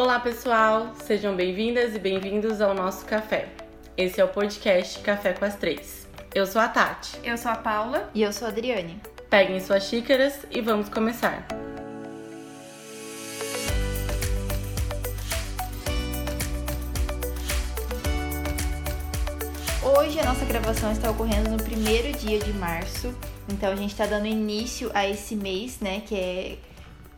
Olá, pessoal! Sejam bem-vindas e bem-vindos ao nosso café. Esse é o podcast Café com as Três. Eu sou a Tati. Eu sou a Paula. E eu sou a Adriane. Peguem suas xícaras e vamos começar. Hoje a nossa gravação está ocorrendo no primeiro dia de março, então a gente está dando início a esse mês, né, que é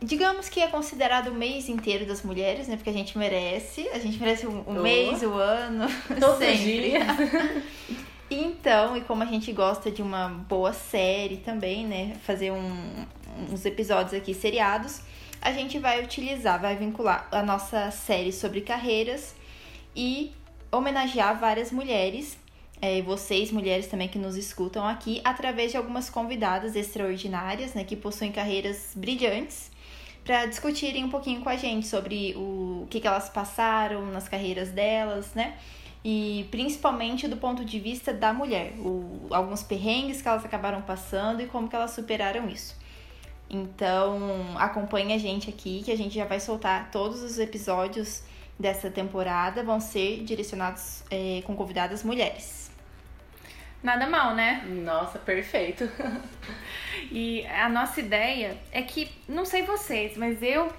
digamos que é considerado o mês inteiro das mulheres, né? Porque a gente merece. A gente merece o, o oh. mês, o ano. Todos sempre. os dias. então, e como a gente gosta de uma boa série também, né? Fazer um, uns episódios aqui seriados, a gente vai utilizar, vai vincular a nossa série sobre carreiras e homenagear várias mulheres. É, vocês, mulheres também que nos escutam aqui, através de algumas convidadas extraordinárias, né, que possuem carreiras brilhantes para discutirem um pouquinho com a gente sobre o, que, que elas passaram nas carreiras delas, né? E principalmente do ponto de vista da mulher, o, alguns perrengues que elas acabaram passando e como que elas superaram isso. Então, acompanhe a gente aqui, que a gente já vai soltar todos os episódios dessa temporada, vão ser direcionados é, com convidadas mulheres. Nada mal, né? Nossa, perfeito. E a nossa ideia é que, não sei vocês, mas eu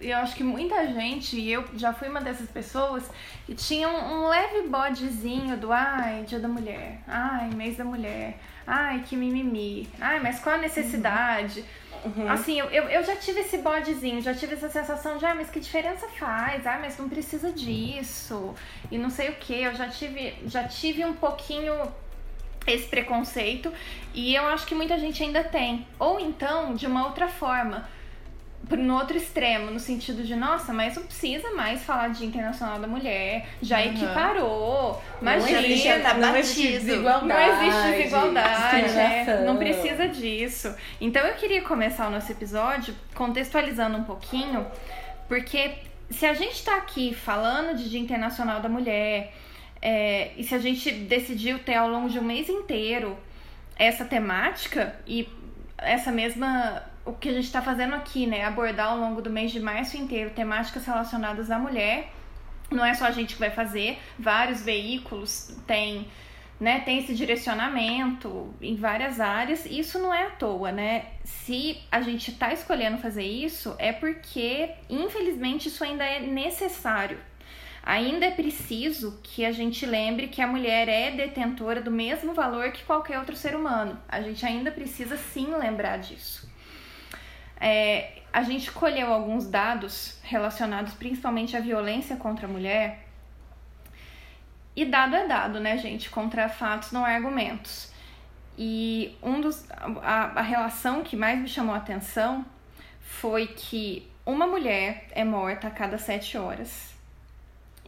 eu acho que muita gente, e eu já fui uma dessas pessoas, que tinha um, um, leve bodezinho do ai, dia da mulher, ai, mês da mulher, ai, que mimimi, ai, mas qual a necessidade? Uhum. Assim, eu, eu, eu, já tive esse bodezinho, já tive essa sensação de, ah, mas que diferença faz? Ah, mas não precisa disso, e não sei o que, eu já tive, já tive um pouquinho esse preconceito e eu acho que muita gente ainda tem. Ou então, de uma outra forma, no outro extremo, no sentido de, nossa, mas não precisa mais falar de Internacional da Mulher, já uhum. equiparou, imagina, não existe, não existe desigualdade, não existe desigualdade, é, não precisa disso. Então eu queria começar o nosso episódio contextualizando um pouquinho, porque se a gente está aqui falando de Dia Internacional da Mulher, é, e se a gente decidiu ter ao longo de um mês inteiro essa temática e essa mesma o que a gente está fazendo aqui, né? Abordar ao longo do mês de março inteiro temáticas relacionadas à mulher. Não é só a gente que vai fazer, vários veículos têm, né, tem esse direcionamento em várias áreas. Isso não é à toa, né? Se a gente está escolhendo fazer isso, é porque, infelizmente, isso ainda é necessário Ainda é preciso que a gente lembre que a mulher é detentora do mesmo valor que qualquer outro ser humano. A gente ainda precisa sim lembrar disso. É, a gente colheu alguns dados relacionados principalmente à violência contra a mulher. E dado é dado, né, gente? Contra fatos não há argumentos. E um dos, a, a relação que mais me chamou a atenção foi que uma mulher é morta a cada sete horas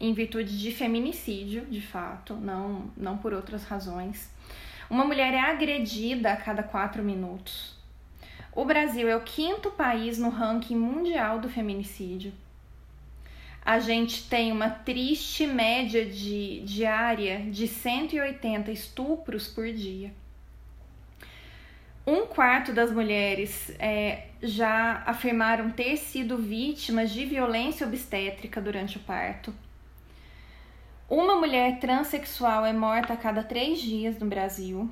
em virtude de feminicídio, de fato, não, não por outras razões. Uma mulher é agredida a cada quatro minutos. O Brasil é o quinto país no ranking mundial do feminicídio. A gente tem uma triste média de diária de 180 estupros por dia. Um quarto das mulheres é, já afirmaram ter sido vítimas de violência obstétrica durante o parto. Uma mulher transexual é morta a cada três dias no Brasil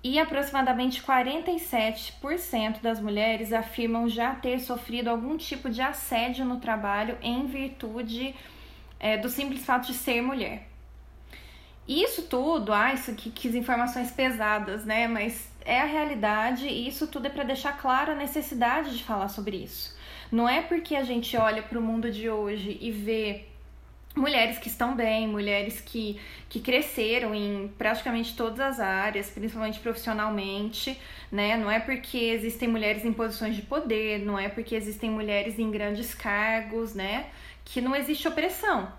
e aproximadamente 47% das mulheres afirmam já ter sofrido algum tipo de assédio no trabalho em virtude é, do simples fato de ser mulher. Isso tudo, ah, isso aqui, que informações pesadas, né? Mas é a realidade e isso tudo é para deixar claro a necessidade de falar sobre isso. Não é porque a gente olha para o mundo de hoje e vê mulheres que estão bem, mulheres que, que cresceram em praticamente todas as áreas, principalmente profissionalmente, né? Não é porque existem mulheres em posições de poder, não é porque existem mulheres em grandes cargos, né? Que não existe opressão.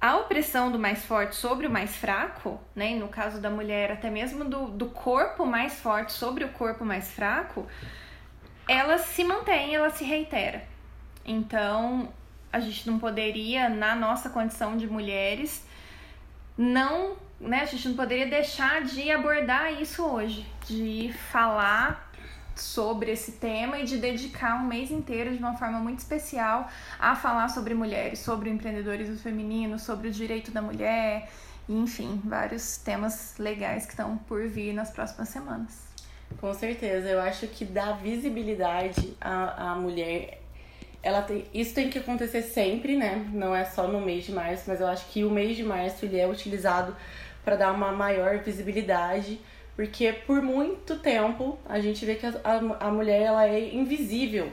A opressão do mais forte sobre o mais fraco, né? E no caso da mulher, até mesmo do, do corpo mais forte sobre o corpo mais fraco, ela se mantém, ela se reitera. Então, a gente não poderia, na nossa condição de mulheres, não, né, a gente não poderia deixar de abordar isso hoje, de falar sobre esse tema e de dedicar um mês inteiro de uma forma muito especial a falar sobre mulheres, sobre o empreendedorismo feminino, sobre o direito da mulher, enfim, vários temas legais que estão por vir nas próximas semanas. Com certeza, eu acho que dar visibilidade à, à mulher, ela tem, isso tem que acontecer sempre, né? Não é só no mês de março, mas eu acho que o mês de março ele é utilizado para dar uma maior visibilidade, porque por muito tempo a gente vê que a, a, a mulher ela é invisível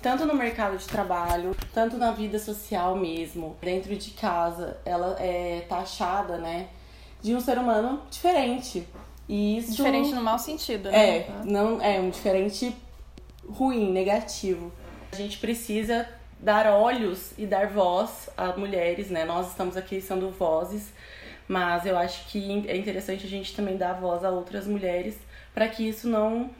tanto no mercado de trabalho, tanto na vida social mesmo, dentro de casa, ela é taxada, né, de um ser humano diferente. E isso diferente no mau sentido, né? É, não é um diferente ruim, negativo. A gente precisa dar olhos e dar voz a mulheres, né? Nós estamos aqui sendo vozes, mas eu acho que é interessante a gente também dar voz a outras mulheres para que isso não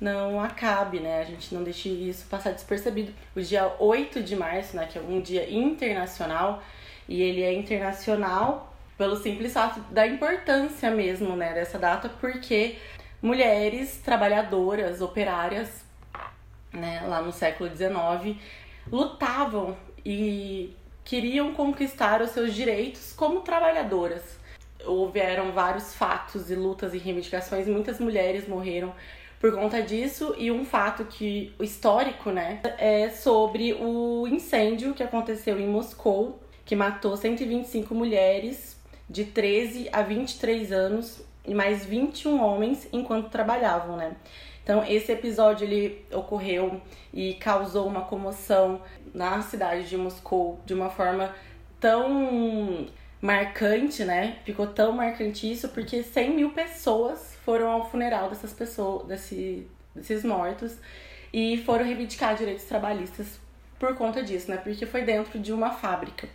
não acabe, né? A gente não deixe isso passar despercebido. O dia 8 de março, né, que é um dia internacional, e ele é internacional pelo simples fato da importância mesmo, né, dessa data, porque mulheres trabalhadoras, operárias, né, lá no século XIX, lutavam e queriam conquistar os seus direitos como trabalhadoras. Houveram vários fatos e lutas e reivindicações, muitas mulheres morreram por conta disso e um fato que histórico, né, é sobre o incêndio que aconteceu em Moscou, que matou 125 mulheres de 13 a 23 anos e mais 21 homens enquanto trabalhavam, né? Então, esse episódio ele ocorreu e causou uma comoção na cidade de Moscou de uma forma tão marcante, né? Ficou tão marcante isso porque 100 mil pessoas foram ao funeral dessas pessoas, desse, desses mortos, e foram reivindicar direitos trabalhistas por conta disso, né? Porque foi dentro de uma fábrica.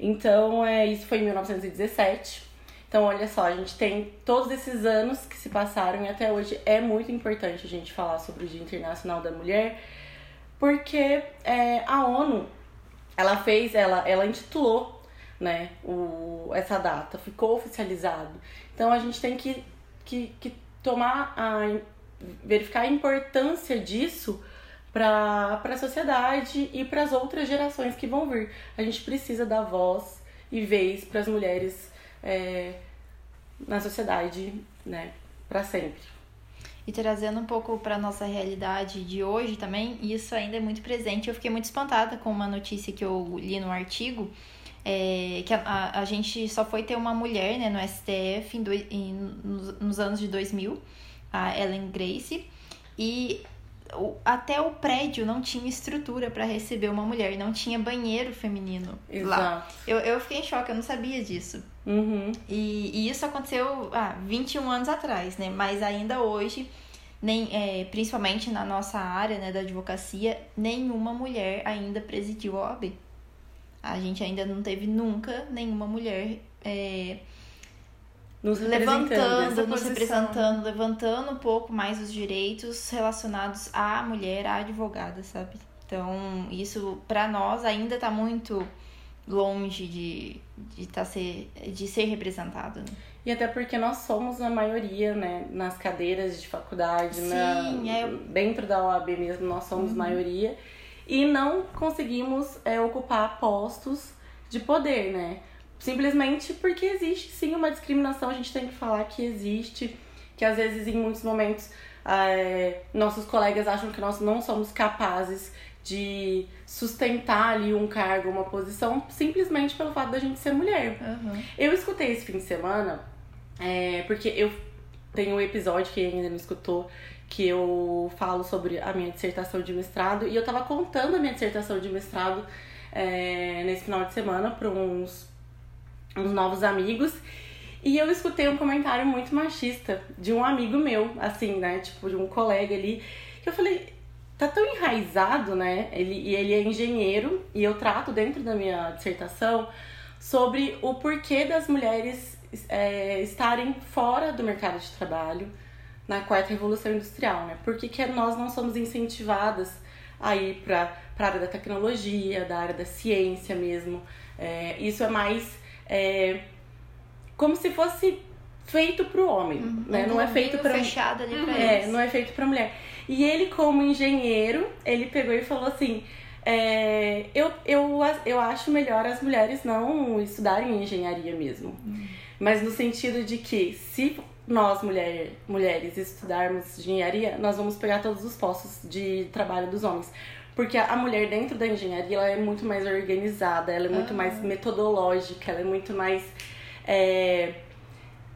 Então, é, isso foi em 1917. Então, olha só, a gente tem todos esses anos que se passaram e até hoje é muito importante a gente falar sobre o Dia Internacional da Mulher, porque é, a ONU, ela fez, ela, ela intitulou né, o, essa data, ficou oficializado. Então, a gente tem que que, que tomar a verificar a importância disso para a sociedade e para as outras gerações que vão vir. A gente precisa dar voz e vez para as mulheres é, na sociedade, né, para sempre. E trazendo um pouco para nossa realidade de hoje também, isso ainda é muito presente. Eu fiquei muito espantada com uma notícia que eu li no artigo é, que a, a, a, gente só foi ter uma mulher né, no STF em do, em, nos, nos, anos de 2000, a Ellen Grace, e até o prédio não tinha estrutura para receber uma mulher, não tinha banheiro feminino Exato. lá. Eu, eu fiquei em choque, eu não sabia disso. Uhum. E, e isso aconteceu ah, 21 anos atrás, né? Mas ainda hoje, nem, é, principalmente na nossa área né, da advocacia, nenhuma mulher ainda presidiu a OAB. A gente ainda não teve nunca nenhuma mulher é, nos levantando, nos representando, levantando um pouco mais os direitos relacionados à mulher, à advogada, sabe? Então, isso para nós ainda tá muito longe de, de, tá ser, de ser representado. Né? E até porque nós somos a maioria, né, nas cadeiras de faculdade, Sim, na, é... dentro da OAB mesmo, nós somos uhum. maioria e não conseguimos é, ocupar postos de poder, né? Simplesmente porque existe sim uma discriminação, a gente tem que falar que existe, que às vezes em muitos momentos é, nossos colegas acham que nós não somos capazes de sustentar ali um cargo, uma posição, simplesmente pelo fato da gente ser mulher. Uhum. Eu escutei esse fim de semana, é, porque eu tenho um episódio que ainda não escutou, que eu falo sobre a minha dissertação de mestrado e eu tava contando a minha dissertação de mestrado é, nesse final de semana para uns, uns novos amigos e eu escutei um comentário muito machista de um amigo meu, assim, né? Tipo, de um colega ali, que eu falei, tá tão enraizado, né? Ele, e ele é engenheiro e eu trato dentro da minha dissertação sobre o porquê das mulheres é, estarem fora do mercado de trabalho na quarta revolução industrial, né? Por que, que nós não somos incentivadas a ir para a área da tecnologia, da área da ciência mesmo? É, isso é mais é, como se fosse feito para o homem, uhum. né? Não é feito para fechado ali pra é, não é feito para mulher. E ele, como engenheiro, ele pegou e falou assim: é, eu, eu, eu acho melhor as mulheres não estudarem engenharia mesmo. Uhum. Mas no sentido de que se nós, mulher, mulheres, estudarmos engenharia, nós vamos pegar todos os postos de trabalho dos homens. Porque a mulher dentro da engenharia ela é muito mais organizada, ela é muito mais metodológica, ela é muito mais é,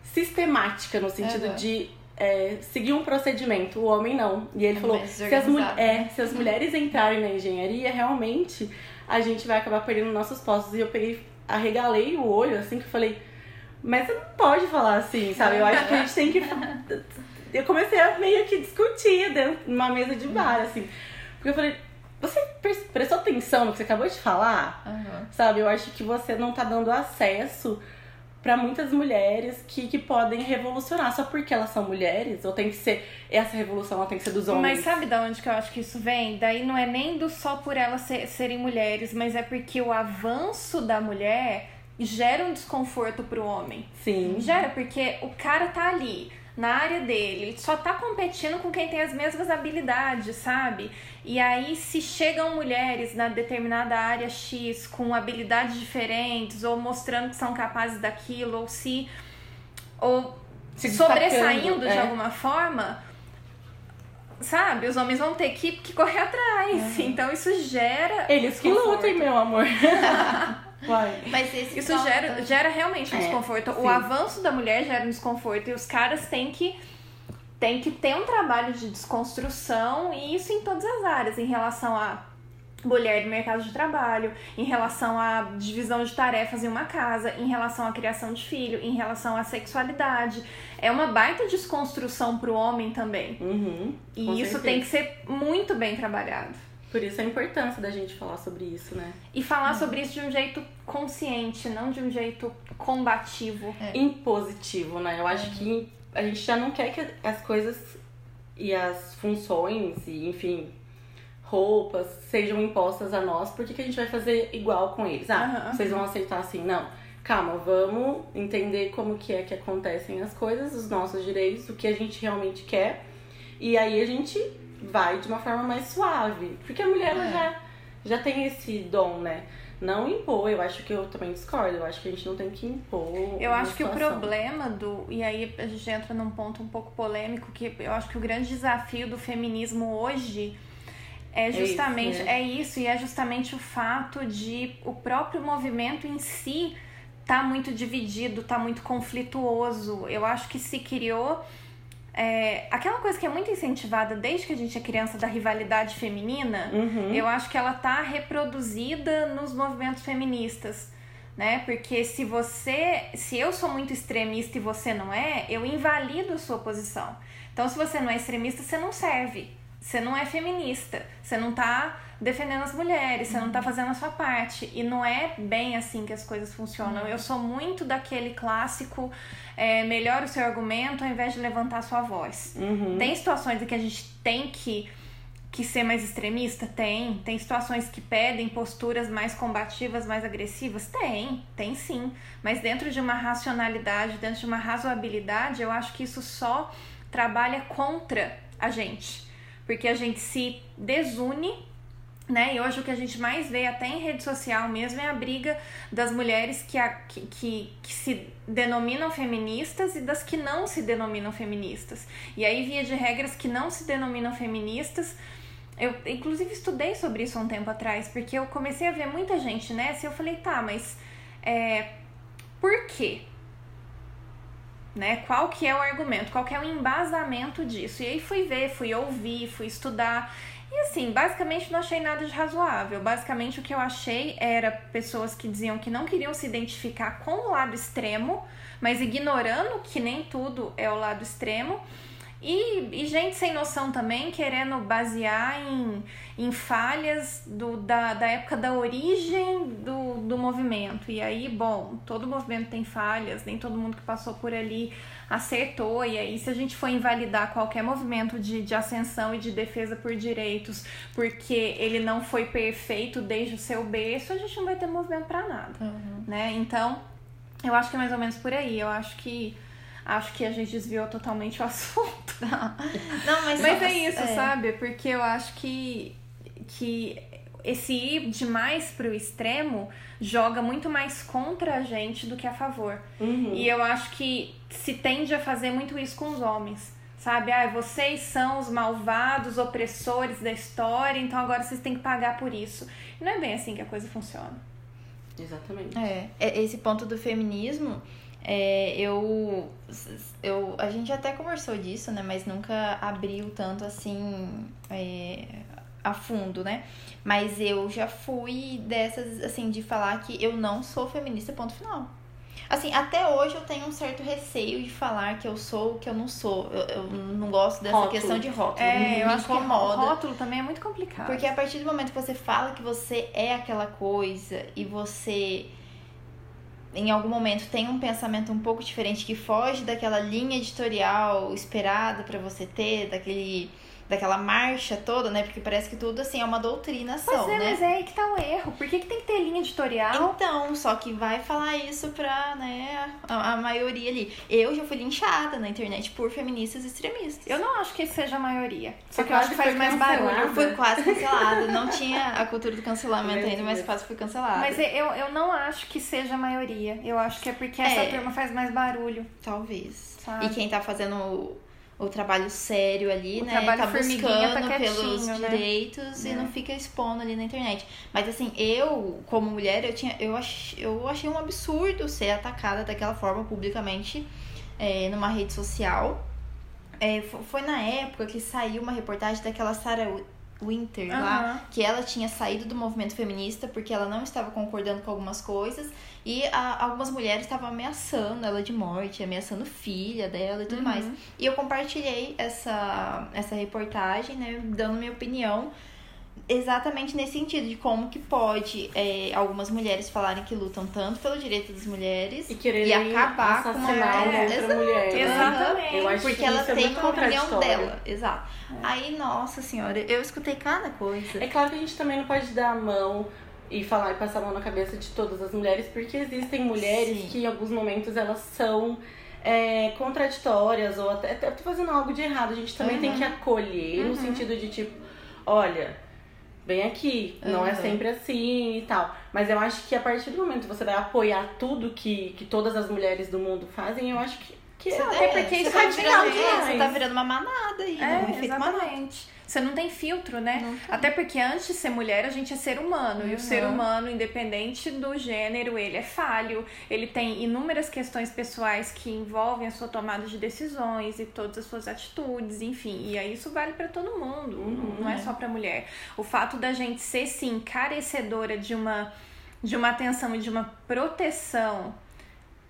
sistemática no sentido uhum. de é, seguir um procedimento. O homem não. E ele é falou: se as, é, se as mulheres entrarem na engenharia, realmente a gente vai acabar perdendo nossos postos. E eu peguei, arregalei o olho assim que eu falei. Mas você não pode falar assim, sabe? Eu acho que a gente tem que. Eu comecei a meio que discutir dentro numa mesa de bar, assim. Porque eu falei, você prestou atenção no que você acabou de falar? Uhum. Sabe? Eu acho que você não tá dando acesso para muitas mulheres que, que podem revolucionar só porque elas são mulheres ou tem que ser essa revolução ela tem que ser dos homens mas sabe da onde que eu acho que isso vem daí não é nem do só por elas ser, serem mulheres mas é porque o avanço da mulher gera um desconforto pro homem sim gera porque o cara tá ali na área dele, ele só tá competindo com quem tem as mesmas habilidades, sabe? E aí, se chegam mulheres na determinada área X com habilidades diferentes, ou mostrando que são capazes daquilo, ou se. ou se sobressaindo é. de alguma forma, sabe? Os homens vão ter que, que correr atrás. Então isso gera. Eles que lutem, meu amor. Vai. Mas esse Isso gera, gera realmente um é, desconforto. Sim. O avanço da mulher gera um desconforto e os caras têm que tem que ter um trabalho de desconstrução e isso em todas as áreas, em relação a mulher no mercado de trabalho, em relação à divisão de tarefas em uma casa, em relação à criação de filho, em relação à sexualidade. É uma baita desconstrução para o homem também. Uhum, e isso certeza. tem que ser muito bem trabalhado. Por isso a importância da gente falar sobre isso, né? E falar uhum. sobre isso de um jeito consciente, não de um jeito combativo. É. Impositivo, né? Eu acho que a gente já não quer que as coisas e as funções e, enfim, roupas sejam impostas a nós, porque que a gente vai fazer igual com eles? Ah, uhum. vocês vão aceitar assim? Não. Calma, vamos entender como que é que acontecem as coisas, os nossos direitos, o que a gente realmente quer. E aí a gente vai de uma forma mais suave. Porque a mulher é. já, já tem esse dom, né? Não impor, eu acho que eu também discordo, eu acho que a gente não tem que impor. Eu acho situação. que o problema do. E aí a gente entra num ponto um pouco polêmico, que eu acho que o grande desafio do feminismo hoje é justamente. É isso, né? é isso e é justamente o fato de o próprio movimento em si tá muito dividido, tá muito conflituoso. Eu acho que se criou é, aquela coisa que é muito incentivada desde que a gente é criança da rivalidade feminina, uhum. eu acho que ela tá reproduzida nos movimentos feministas, né? Porque se você, se eu sou muito extremista e você não é, eu invalido a sua posição. Então, se você não é extremista, você não serve. Você não é feminista, você não tá defendendo as mulheres, você não tá fazendo a sua parte. E não é bem assim que as coisas funcionam. Eu sou muito daquele clássico é, melhora o seu argumento ao invés de levantar a sua voz. Uhum. Tem situações em que a gente tem que, que ser mais extremista? Tem. Tem situações que pedem posturas mais combativas, mais agressivas? Tem, tem sim. Mas dentro de uma racionalidade, dentro de uma razoabilidade, eu acho que isso só trabalha contra a gente porque a gente se desune né? E hoje o que a gente mais vê, até em rede social mesmo, é a briga das mulheres que, a, que, que, que, se denominam feministas e das que não se denominam feministas. E aí, via de regras, que não se denominam feministas. Eu, inclusive, estudei sobre isso há um tempo atrás, porque eu comecei a ver muita gente nessa e eu falei, tá, mas é, por quê? Né? Qual que é o argumento, qual que é o embasamento disso. E aí fui ver, fui ouvir, fui estudar. E assim, basicamente não achei nada de razoável. Basicamente o que eu achei era pessoas que diziam que não queriam se identificar com o lado extremo, mas ignorando que nem tudo é o lado extremo. E, e gente sem noção também, querendo basear em, em falhas do, da, da época da origem do, do movimento. E aí, bom, todo movimento tem falhas, nem todo mundo que passou por ali acertou. E aí, se a gente for invalidar qualquer movimento de, de ascensão e de defesa por direitos, porque ele não foi perfeito desde o seu berço, a gente não vai ter movimento para nada. Uhum. Né? Então, eu acho que é mais ou menos por aí. Eu acho que Acho que a gente desviou totalmente o assunto. Não, mas, mas é isso, é. sabe? Porque eu acho que, que esse ir demais pro extremo joga muito mais contra a gente do que a favor. Uhum. E eu acho que se tende a fazer muito isso com os homens. Sabe? Ah, vocês são os malvados, opressores da história, então agora vocês têm que pagar por isso. E não é bem assim que a coisa funciona. Exatamente. É, é esse ponto do feminismo, é, eu, eu. A gente até conversou disso, né? Mas nunca abriu tanto assim. É, a fundo, né? Mas eu já fui dessas, assim, de falar que eu não sou feminista, ponto final. Assim, até hoje eu tenho um certo receio de falar que eu sou o que eu não sou. Eu, eu não gosto dessa rótulo. questão de rótulo. É, me, eu me acho incomoda. que rótulo também é muito complicado. Porque a partir do momento que você fala que você é aquela coisa e você em algum momento tem um pensamento um pouco diferente que foge daquela linha editorial esperada para você ter, daquele daquela marcha toda, né? Porque parece que tudo assim é uma doutrinação, pois é, né? Mas é aí que tá o erro. Por que, que tem que ter linha editorial? Então, só que vai falar isso pra, né, a, a maioria ali. Eu já fui linchada na internet por feministas extremistas. Eu não acho que seja a maioria. Só que eu acho que faz mais barulho. Eu fui quase cancelada. Não tinha a cultura do cancelamento ainda, mas quase fui cancelada. Mas eu, eu não acho que seja a maioria. Eu acho que é porque essa é, turma faz mais barulho. Talvez. Sabe? E quem tá fazendo o trabalho sério ali, o né? Trabalho tá buscando tá pelos né? direitos é. e não fica expondo ali na internet. Mas assim, eu, como mulher, eu tinha. Eu, ach, eu achei um absurdo ser atacada daquela forma publicamente é, numa rede social. É, foi na época que saiu uma reportagem daquela Sarah Winter uhum. lá, que ela tinha saído do movimento feminista porque ela não estava concordando com algumas coisas e a, algumas mulheres estavam ameaçando ela de morte, ameaçando filha dela e tudo uhum. mais. E eu compartilhei essa, essa reportagem, né, dando minha opinião exatamente nesse sentido de como que pode é, algumas mulheres falarem que lutam tanto pelo direito das mulheres e, e acabar com uma mulher, outra mulher. Exatamente. Eu acho porque que ela é tem a opinião dela. Exato. É. Aí, nossa senhora, eu escutei cada coisa. É claro que a gente também não pode dar a mão e falar e passar a mão na cabeça de todas as mulheres, porque existem mulheres Sim. que em alguns momentos elas são é, contraditórias ou até, até fazendo algo de errado. A gente também uhum. tem que acolher uhum. no sentido de tipo, olha, vem aqui, uhum. não é sempre assim e tal. Mas eu acho que a partir do momento que você vai apoiar tudo que, que todas as mulheres do mundo fazem, eu acho que. Que é, até porque isso tá virando, você tá virando uma manada aí, é? Um. Manada. Você não tem filtro, né? Até porque antes de ser mulher, a gente é ser humano. Uhum. E o ser uhum. humano, independente do gênero, ele é falho. Ele tem inúmeras questões pessoais que envolvem a sua tomada de decisões e todas as suas atitudes, enfim. E aí isso vale para todo mundo, uhum. não é só para mulher. O fato da gente ser, sim, carecedora de uma, de uma atenção e de uma proteção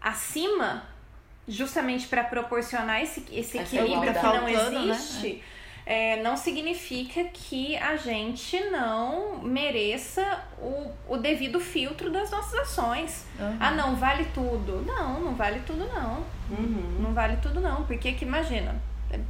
acima justamente para proporcionar esse, esse equilíbrio que não né? existe, né? é, não significa que a gente não mereça o, o devido filtro das nossas ações. Uhum. Ah, não, vale tudo. Não, não vale tudo, não. Uhum. Não vale tudo, não. Porque que imagina,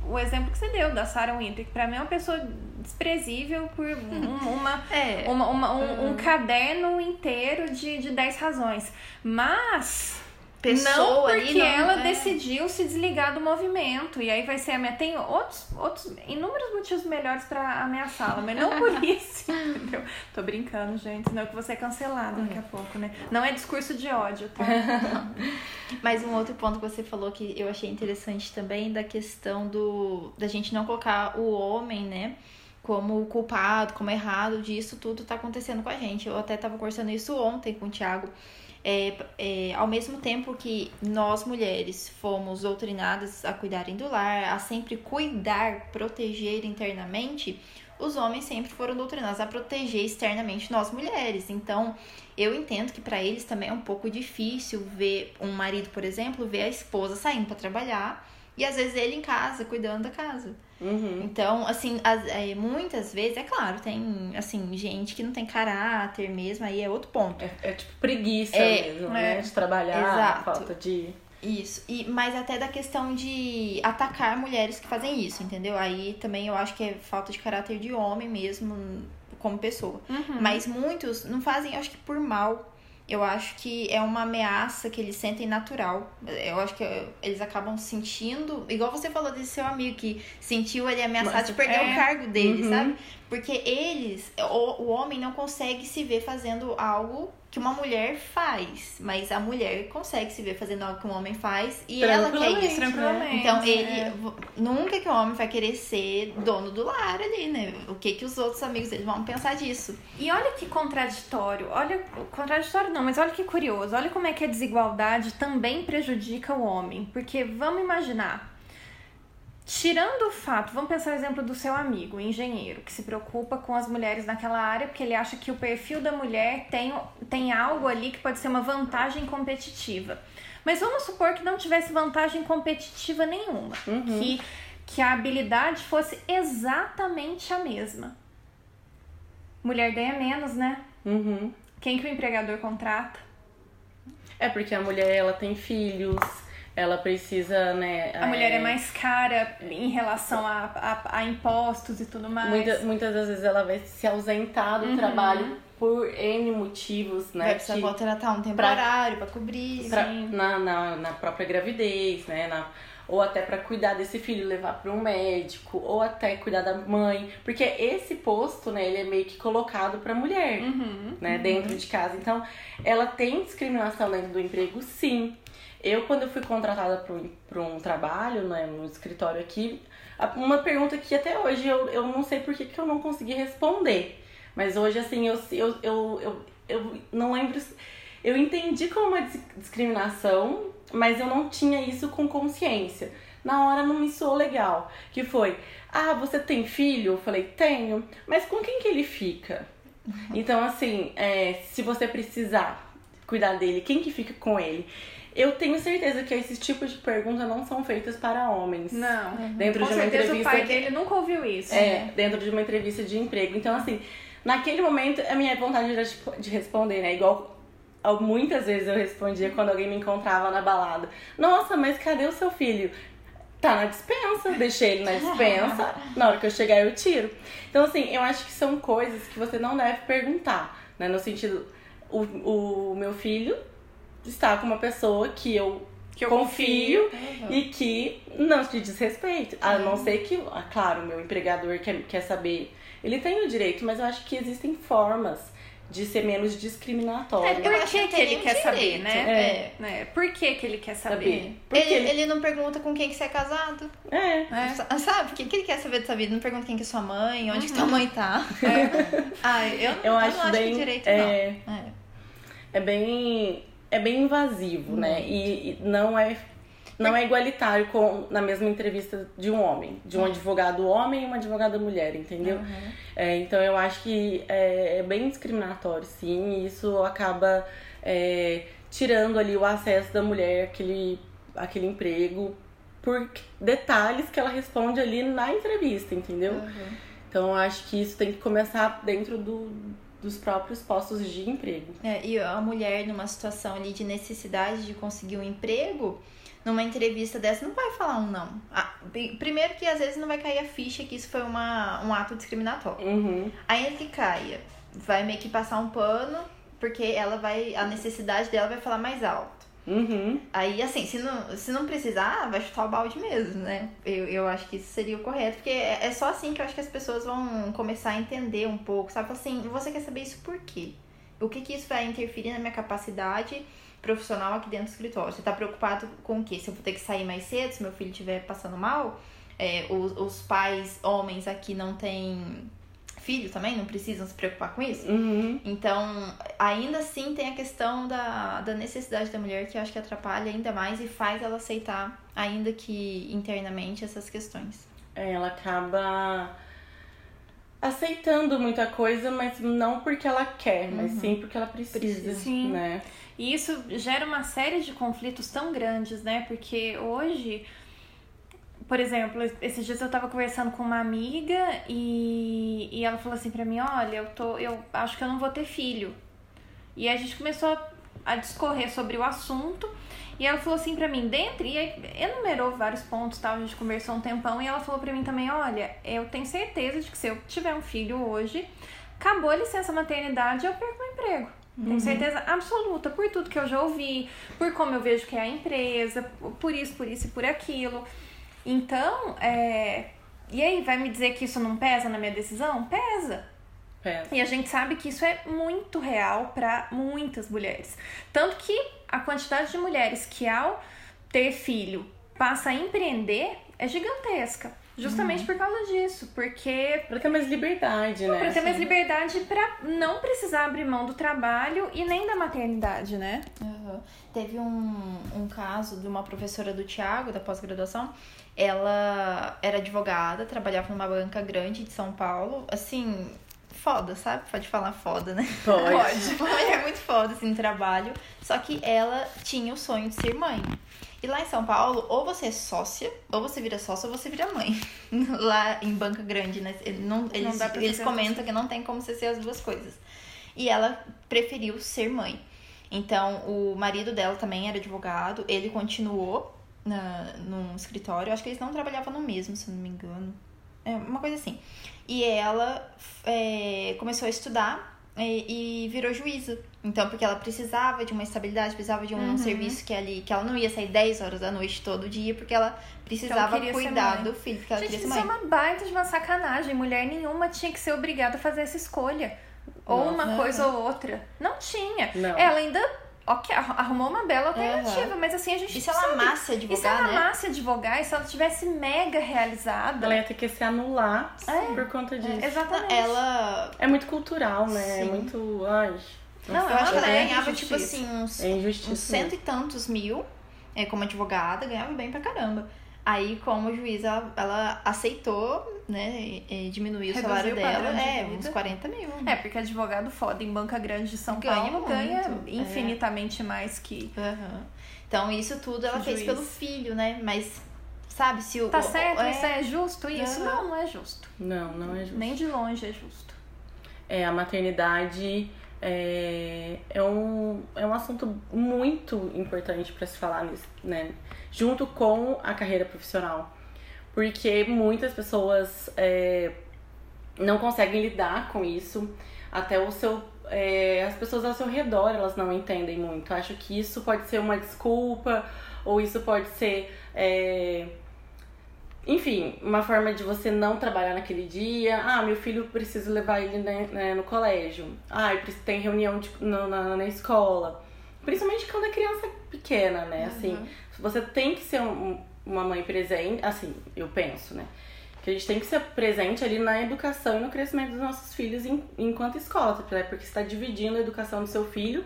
o exemplo que você deu da Sarah Winter, que pra mim é uma pessoa desprezível por um, uma, é. uma, uma um, uhum. um, caderno inteiro de, de 10 razões. Mas pessoa não porque ali, não, ela é. decidiu se desligar do movimento e aí vai ser a minha tem outros outros inúmeros motivos melhores para ameaçá-la mas não por isso entendeu tô brincando gente senão que você é cancelada daqui a pouco né não é discurso de ódio tá mas um outro ponto que você falou que eu achei interessante também da questão do da gente não colocar o homem né como culpado, como errado disso tudo tá acontecendo com a gente. Eu até tava conversando isso ontem com o Thiago é, é, ao mesmo tempo que nós mulheres fomos doutrinadas a cuidarem do lar, a sempre cuidar, proteger internamente, os homens sempre foram doutrinados a proteger externamente nós mulheres. Então, eu entendo que para eles também é um pouco difícil ver um marido, por exemplo, ver a esposa saindo para trabalhar e às vezes ele em casa, cuidando da casa. Uhum. Então, assim, as, é, muitas vezes, é claro, tem, assim, gente que não tem caráter mesmo, aí é outro ponto. É, é tipo preguiça é, mesmo, né? De trabalhar, Exato. falta de... Isso, e, mas até da questão de atacar mulheres que fazem isso, entendeu? Aí também eu acho que é falta de caráter de homem mesmo, como pessoa. Uhum. Mas muitos não fazem, acho que por mal, eu acho que é uma ameaça que eles sentem natural. Eu acho que eles acabam sentindo, igual você falou desse seu amigo que sentiu ele ameaçado Mas, de perder é. o cargo dele, uhum. sabe? Porque eles, o, o homem não consegue se ver fazendo algo que uma mulher faz, mas a mulher consegue se ver fazendo algo que um homem faz e ela quer isso. Tranquilamente, então ele é. nunca que o homem vai querer ser dono do lar ali, né? O que que os outros amigos dele vão pensar disso? E olha que contraditório, olha contraditório não, mas olha que curioso, olha como é que a desigualdade também prejudica o homem, porque vamos imaginar Tirando o fato, vamos pensar o exemplo do seu amigo, engenheiro, que se preocupa com as mulheres naquela área porque ele acha que o perfil da mulher tem, tem algo ali que pode ser uma vantagem competitiva. Mas vamos supor que não tivesse vantagem competitiva nenhuma, uhum. que, que a habilidade fosse exatamente a mesma. Mulher ganha menos, né? Uhum. Quem que o empregador contrata? É porque a mulher ela tem filhos, ela precisa, né? A é... mulher é mais cara em relação a, a, a impostos e tudo mais. Muita, muitas das vezes ela vai se ausentar do uhum. trabalho por N motivos, né? Vai precisar contratar um temporário pra, pra cobrir. Pra, na, na, na própria gravidez, né? Na, ou até para cuidar desse filho, levar para um médico, ou até cuidar da mãe, porque esse posto, né, ele é meio que colocado para mulher, uhum, né, uhum. dentro de casa. Então, ela tem discriminação dentro do emprego, sim. Eu, quando eu fui contratada para um, trabalho, né, no escritório aqui, uma pergunta que até hoje eu, eu não sei por que, que eu não consegui responder. Mas hoje, assim, eu, eu, eu, eu, eu não lembro. Eu entendi como uma discriminação, mas eu não tinha isso com consciência. Na hora não me soou legal. Que foi, ah, você tem filho? Eu falei, tenho. Mas com quem que ele fica? Uhum. Então, assim, é, se você precisar cuidar dele, quem que fica com ele? Eu tenho certeza que esses tipos de perguntas não são feitas para homens. Não. Uhum. Dentro Com de uma certeza entrevista. O pai dele nunca ouviu isso. É, dentro de uma entrevista de emprego. Então, assim, naquele momento a minha vontade era tipo, de responder, né? Igual muitas vezes eu respondia quando alguém me encontrava na balada. Nossa, mas cadê o seu filho? Tá na dispensa, deixei ele na dispensa. Na hora que eu chegar, eu tiro. Então, assim, eu acho que são coisas que você não deve perguntar, né? No sentido, o, o meu filho estar com uma pessoa que eu, que eu confio, confio. Uhum. e que não te diz respeito. A não ser que, ah, claro, o meu empregador quer, quer saber. Ele tem o direito, mas eu acho que existem formas de ser menos discriminatório. É, por que, que ele quer direito. saber, né? É. é. Por que, que ele quer saber? Porque ele, ele não pergunta com quem que você é casado. É. é. Sabe? O que, que ele quer saber dessa vida? Não pergunta quem que é sua mãe, onde uhum. que sua mãe tá. É. ah, eu, eu, eu acho não bem, acho que direito, é, não. É. é bem é bem invasivo, né? E, e, não é não é igualitário com na mesma entrevista de um homem, de um uhum. advogado homem e uma advogada mulher, entendeu? Uhum. É, então eu acho que é, é, bem discriminatório, sim, e isso acaba é, tirando ali o acesso da mulher àquele, àquele emprego por detalhes que ela responde ali na entrevista, entendeu? Uhum. Então eu acho que isso tem que começar dentro do, dos próprios postos de emprego. É, e a mulher numa situação ali de necessidade de conseguir um emprego, numa entrevista dessa não vai falar um não. Ah, primeiro que às vezes não vai cair a ficha que isso foi uma, um ato discriminatório. Uhum. Ainda que caia, vai meio que passar um pano, porque ela vai. A necessidade dela vai falar mais alto. Uhum. Aí, assim, se não, se não precisar, vai chutar o balde mesmo, né? Eu, eu acho que isso seria o correto, porque é, é só assim que eu acho que as pessoas vão começar a entender um pouco, sabe? Assim, você quer saber isso por quê? O que, que isso vai interferir na minha capacidade profissional aqui dentro do escritório? Você tá preocupado com o quê? Se eu vou ter que sair mais cedo, se meu filho estiver passando mal? É, os, os pais, homens aqui não têm filho também, não precisam se preocupar com isso. Uhum. Então, ainda assim tem a questão da, da necessidade da mulher que eu acho que atrapalha ainda mais e faz ela aceitar, ainda que internamente, essas questões. É, ela acaba aceitando muita coisa, mas não porque ela quer, mas uhum. sim porque ela precisa, precisa. Sim. né? E isso gera uma série de conflitos tão grandes, né? Porque hoje por exemplo, esses dias eu tava conversando com uma amiga e, e ela falou assim pra mim, olha, eu tô. Eu acho que eu não vou ter filho. E a gente começou a discorrer sobre o assunto. E ela falou assim pra mim, dentre, e enumerou vários pontos, tal, a gente conversou um tempão, e ela falou pra mim também, olha, eu tenho certeza de que se eu tiver um filho hoje, acabou a licença maternidade, eu perco o emprego. Tenho uhum. certeza absoluta, por tudo que eu já ouvi, por como eu vejo que é a empresa, por isso, por isso e por aquilo. Então, é... e aí, vai me dizer que isso não pesa na minha decisão? Pesa. Pesa. E a gente sabe que isso é muito real para muitas mulheres. Tanto que a quantidade de mulheres que, ao ter filho, passa a empreender é gigantesca. Justamente uhum. por causa disso, porque. Pra ter mais liberdade, né? Pra ter mais assim. liberdade pra não precisar abrir mão do trabalho e nem da maternidade, né? Uhum. Teve um, um caso de uma professora do Tiago, da pós-graduação. Ela era advogada, trabalhava numa banca grande de São Paulo. Assim, foda, sabe? Pode falar foda, né? Pode. Pode. Uma mulher muito foda, assim, no trabalho. Só que ela tinha o sonho de ser mãe. E lá em São Paulo, ou você é sócia, ou você vira sócia, ou você vira mãe. lá em banca grande, né? Não, eles não eles comentam que não tem como você ser as duas coisas. E ela preferiu ser mãe. Então, o marido dela também era advogado, ele continuou na, num escritório, acho que eles não trabalhavam no mesmo, se não me engano. É uma coisa assim. E ela é, começou a estudar e, e virou juíza. Então, porque ela precisava de uma estabilidade, precisava de um uhum. serviço que ali, que ela não ia sair 10 horas da noite todo dia, porque ela precisava ela cuidar do filho, porque ela Gente, queria ser mãe. Isso é uma baita de uma sacanagem. Mulher nenhuma tinha que ser obrigada a fazer essa escolha. Ou Nossa, uma coisa ou outra. Não tinha. Não. Ela ainda ok, arrumou uma bela alternativa, uhum. mas assim a gente. E se ela amasse advogar? E se ela né? amasse advogar, e se ela tivesse mega realizada. Ela ia ter que se anular é. por conta disso. É, exatamente. Ela. É muito cultural, né? É Sim. É muito. Ai. Não, eu acho que ela ganhava, tipo assim, uns, é uns cento e tantos mil é, como advogada, ganhava bem pra caramba. Aí, como juíza, ela, ela aceitou, né, diminuir o salário dela. É, uns 40 mil. É, porque advogado foda em banca grande de São ganha Paulo muito, ganha é. infinitamente é. mais que. Uhum. Então, isso tudo ela fez pelo filho, né? Mas, sabe, se o. Tá certo? É... Isso é justo isso? Uhum. Não, não é justo. Não, não é justo. Nem de longe é justo. É, a maternidade é, é, um, é um assunto muito importante para se falar nisso, né? Junto com a carreira profissional. Porque muitas pessoas é, não conseguem lidar com isso. Até o seu. É, as pessoas ao seu redor elas não entendem muito. Acho que isso pode ser uma desculpa, ou isso pode ser é, enfim, uma forma de você não trabalhar naquele dia. Ah, meu filho preciso levar ele né, né, no colégio. Ah, tem reunião de, no, na, na escola. Principalmente quando é criança pequena, né? Uhum. Assim, você tem que ser um, uma mãe presente. Assim, eu penso, né? Que a gente tem que ser presente ali na educação e no crescimento dos nossos filhos em, enquanto escola, porque você está dividindo a educação do seu filho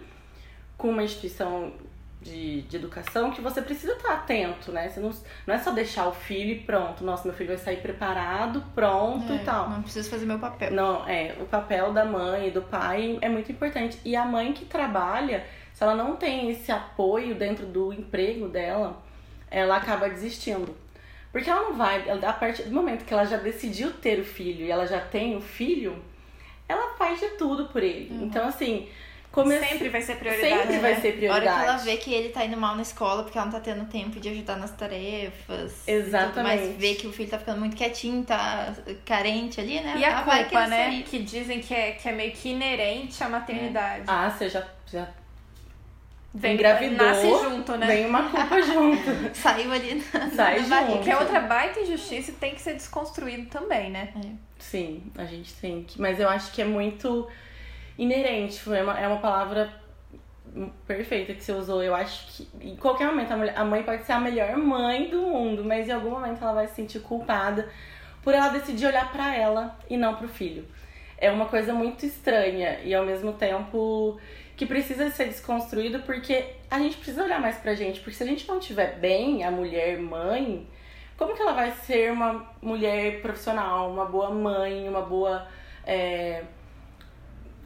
com uma instituição de, de educação que você precisa estar atento, né? Você não, não é só deixar o filho e pronto, nossa, meu filho vai sair preparado, pronto é, e tal. Não preciso fazer meu papel. Não, é, o papel da mãe e do pai é muito importante. E a mãe que trabalha, se ela não tem esse apoio dentro do emprego dela, ela acaba desistindo. Porque ela não vai, a partir do momento que ela já decidiu ter o filho e ela já tem o filho, ela faz de tudo por ele. Uhum. Então, assim, Comece... Sempre vai ser prioridade. Sempre né? vai ser prioridade. A hora que ela vê que ele tá indo mal na escola porque ela não tá tendo tempo de ajudar nas tarefas. Exatamente. Mas vê que o filho tá ficando muito quietinho, tá carente ali, né? E a culpa, né? Sair. Que dizem que é, que é meio que inerente à maternidade. É. Ah, você já, já Vem, engravidou, nasce junto, né? Vem uma culpa junto. Saiu ali na, Sai na junto. Que é outra baita injustiça e tem que ser desconstruído também, né? É. Sim, a gente tem que. Mas eu acho que é muito inerente, é uma, é uma palavra perfeita que você usou. Eu acho que em qualquer momento a, mulher, a mãe pode ser a melhor mãe do mundo, mas em algum momento ela vai se sentir culpada por ela decidir olhar para ela e não para o filho. É uma coisa muito estranha e ao mesmo tempo que precisa ser desconstruído porque a gente precisa olhar mais pra gente, porque se a gente não tiver bem, a mulher mãe, como que ela vai ser uma mulher profissional, uma boa mãe, uma boa é,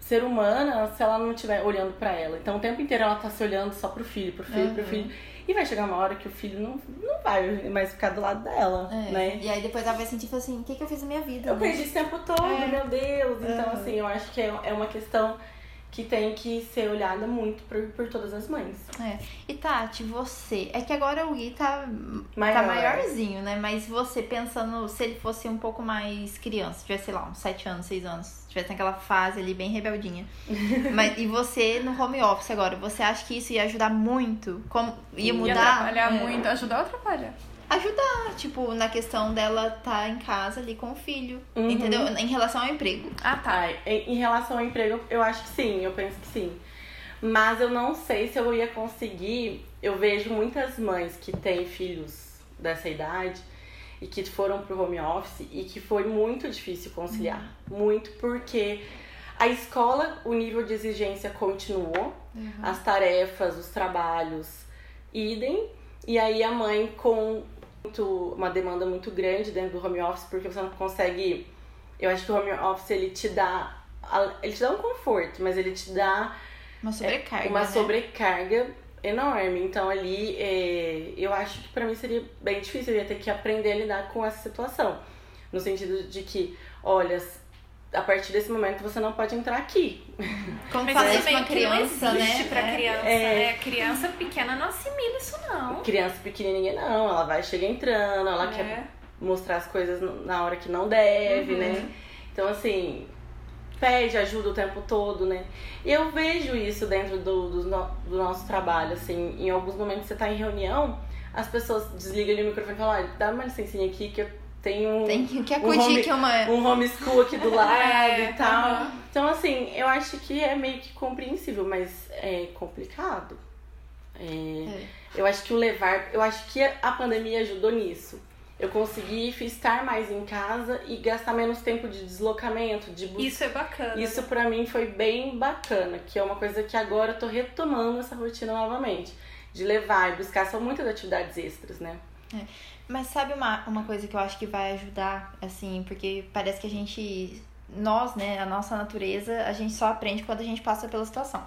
ser humana se ela não estiver olhando para ela. Então o tempo inteiro ela tá se olhando só pro filho, pro filho, uhum. pro filho. E vai chegar uma hora que o filho não, não vai mais ficar do lado dela, é. né? E aí depois ela vai sentir assim, o que, que eu fiz na minha vida? Eu né? perdi esse tempo todo, é. meu Deus. Então, assim, eu acho que é, é uma questão que tem que ser olhada muito por, por todas as mães. É. E Tati, você. É que agora o Gui tá, Maior. tá maiorzinho, né? Mas você pensando se ele fosse um pouco mais criança, tivesse, sei lá, uns 7 anos, 6 anos, tivesse naquela fase ali bem rebeldinha. Mas, e você no home office agora, você acha que isso ia ajudar muito? Como, ia mudar? Ia atrapalhar é. muito, ajudar ou atrapalhar? Ajudar, tipo, na questão dela estar tá em casa ali com o filho, uhum. entendeu? Em relação ao emprego. Ah, tá. Em, em relação ao emprego, eu acho que sim, eu penso que sim. Mas eu não sei se eu ia conseguir. Eu vejo muitas mães que têm filhos dessa idade e que foram pro home office e que foi muito difícil conciliar. Uhum. Muito porque a escola, o nível de exigência continuou, uhum. as tarefas, os trabalhos, idem. E aí a mãe com muito, uma demanda muito grande dentro do home office, porque você não consegue. Eu acho que o home office ele te dá. Ele te dá um conforto, mas ele te dá. Uma sobrecarga. É, uma né? sobrecarga enorme. Então ali é, eu acho que para mim seria bem difícil. Eu ia ter que aprender a lidar com essa situação. No sentido de que, olha, a partir desse momento você não pode entrar aqui. Como Mas faz uma criança, né? Pra é, criança. É, é, criança pequena não assimila isso, não. Criança pequenininha não, ela vai chegar entrando, ela é. quer mostrar as coisas na hora que não deve, né? uhum. né? Então, assim, pede ajuda o tempo todo, né? E eu vejo isso dentro do, do, do nosso trabalho, assim, em alguns momentos você tá em reunião, as pessoas desligam ali o microfone e falam, ah, dá uma licencinha aqui que eu tem um. Tem que acudir um home, que é uma. Um homeschool aqui do lado é, e tal. Uhum. Então, assim, eu acho que é meio que compreensível, mas é complicado. É, é. Eu acho que o levar. Eu acho que a pandemia ajudou nisso. Eu consegui estar mais em casa e gastar menos tempo de deslocamento, de busca. Isso é bacana. Isso né? para mim foi bem bacana, que é uma coisa que agora eu tô retomando essa rotina novamente. De levar e buscar, são muitas atividades extras, né? É. Mas sabe uma, uma coisa que eu acho que vai ajudar, assim, porque parece que a gente, nós, né, a nossa natureza, a gente só aprende quando a gente passa pela situação.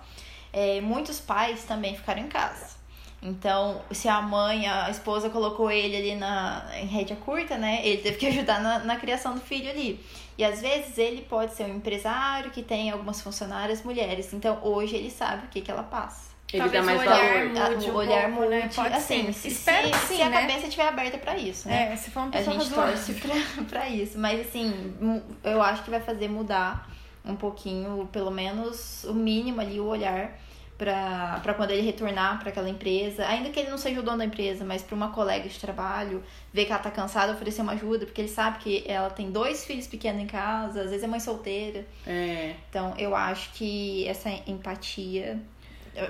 É, muitos pais também ficaram em casa. Então, se a mãe, a esposa colocou ele ali na, em rédea curta, né? Ele teve que ajudar na, na criação do filho ali. E às vezes ele pode ser um empresário que tem algumas funcionárias mulheres. Então, hoje ele sabe o que, que ela passa. Ele Talvez dá mais o olhar valor. Mude o olhar pouco, mude, né? Pode assim, se, Espero se, sim, se a né? cabeça estiver aberta para isso, né? É, se for uma a gente torce pra, pra isso. Mas assim, eu acho que vai fazer mudar um pouquinho, pelo menos o mínimo ali, o olhar para quando ele retornar para aquela empresa, ainda que ele não seja o dono da empresa, mas para uma colega de trabalho, ver que ela tá cansada, oferecer uma ajuda, porque ele sabe que ela tem dois filhos pequenos em casa, às vezes é mãe solteira. É. Então, eu acho que essa empatia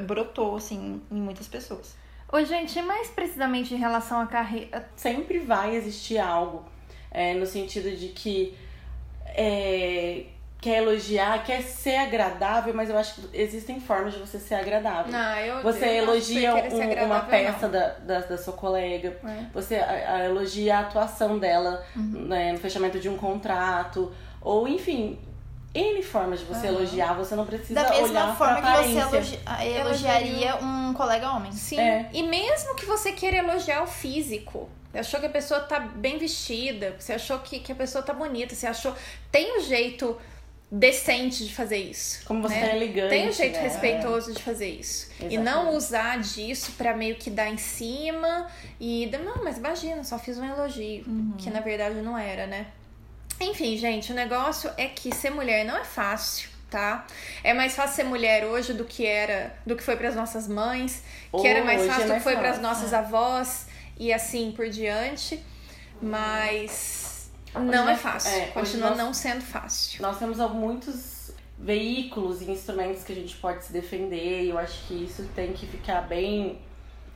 brotou, assim, em muitas pessoas. Ô, gente, mais precisamente em relação à carreira. Sempre vai existir algo é, no sentido de que é, quer elogiar, quer ser agradável, mas eu acho que existem formas de você ser agradável. Não, eu, você eu elogia um, uma peça da, da, da, sua colega, é. você a, a, elogia a atuação dela uhum. né, no fechamento de um contrato, ou enfim, N formas de você uhum. elogiar, você não precisa olhar Da mesma forma que você elogi elogiaria um colega homem. Sim. É. E mesmo que você queira elogiar o físico, você achou que a pessoa tá bem vestida, você achou que, que a pessoa tá bonita, você achou. Tem um jeito decente de fazer isso. Como você né? tá elegante. Tem um jeito né? respeitoso de fazer isso. Exatamente. E não usar disso para meio que dar em cima e. Não, mas imagina, só fiz um elogio. Uhum. Que na verdade não era, né? Enfim, gente, o negócio é que ser mulher não é fácil, tá? É mais fácil ser mulher hoje do que era, do que foi para as nossas mães, que oh, era mais fácil é mais do que foi para as nossas é. avós e assim por diante. Mas não é fácil. É, Continua nós, não sendo fácil. Nós temos muitos veículos e instrumentos que a gente pode se defender, e eu acho que isso tem que ficar bem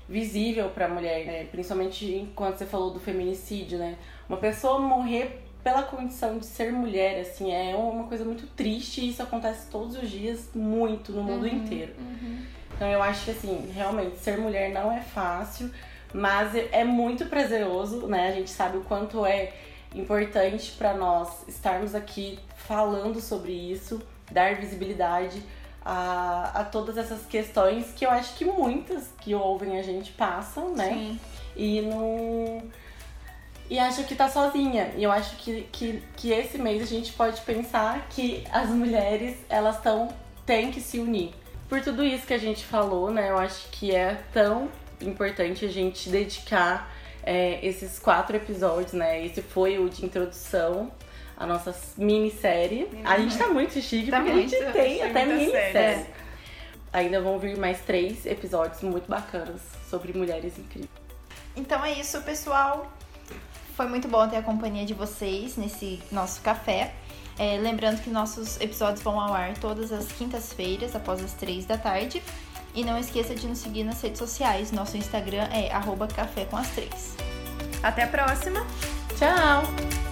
visível para a mulher, né? Principalmente quando você falou do feminicídio, né? Uma pessoa morrer pela condição de ser mulher, assim, é uma coisa muito triste e isso acontece todos os dias, muito, no mundo uhum, inteiro. Uhum. Então eu acho que, assim, realmente, ser mulher não é fácil, mas é muito prazeroso, né? A gente sabe o quanto é importante para nós estarmos aqui falando sobre isso, dar visibilidade a, a todas essas questões que eu acho que muitas que ouvem a gente passam, né? Sim. E não e acha que tá sozinha. E eu acho que, que, que esse mês a gente pode pensar que as mulheres, elas estão tem que se unir. Por tudo isso que a gente falou, né? Eu acho que é tão importante a gente dedicar é, esses quatro episódios, né? Esse foi o de introdução a nossa minissérie. Mini a gente tá muito chique, tá porque muito, a gente tem até minissérie. Ainda vão vir mais três episódios muito bacanas sobre mulheres incríveis. Então é isso, pessoal. Foi muito bom ter a companhia de vocês nesse nosso café. É, lembrando que nossos episódios vão ao ar todas as quintas-feiras, após as três da tarde. E não esqueça de nos seguir nas redes sociais. Nosso Instagram é arroba café com as três. Até a próxima. Tchau!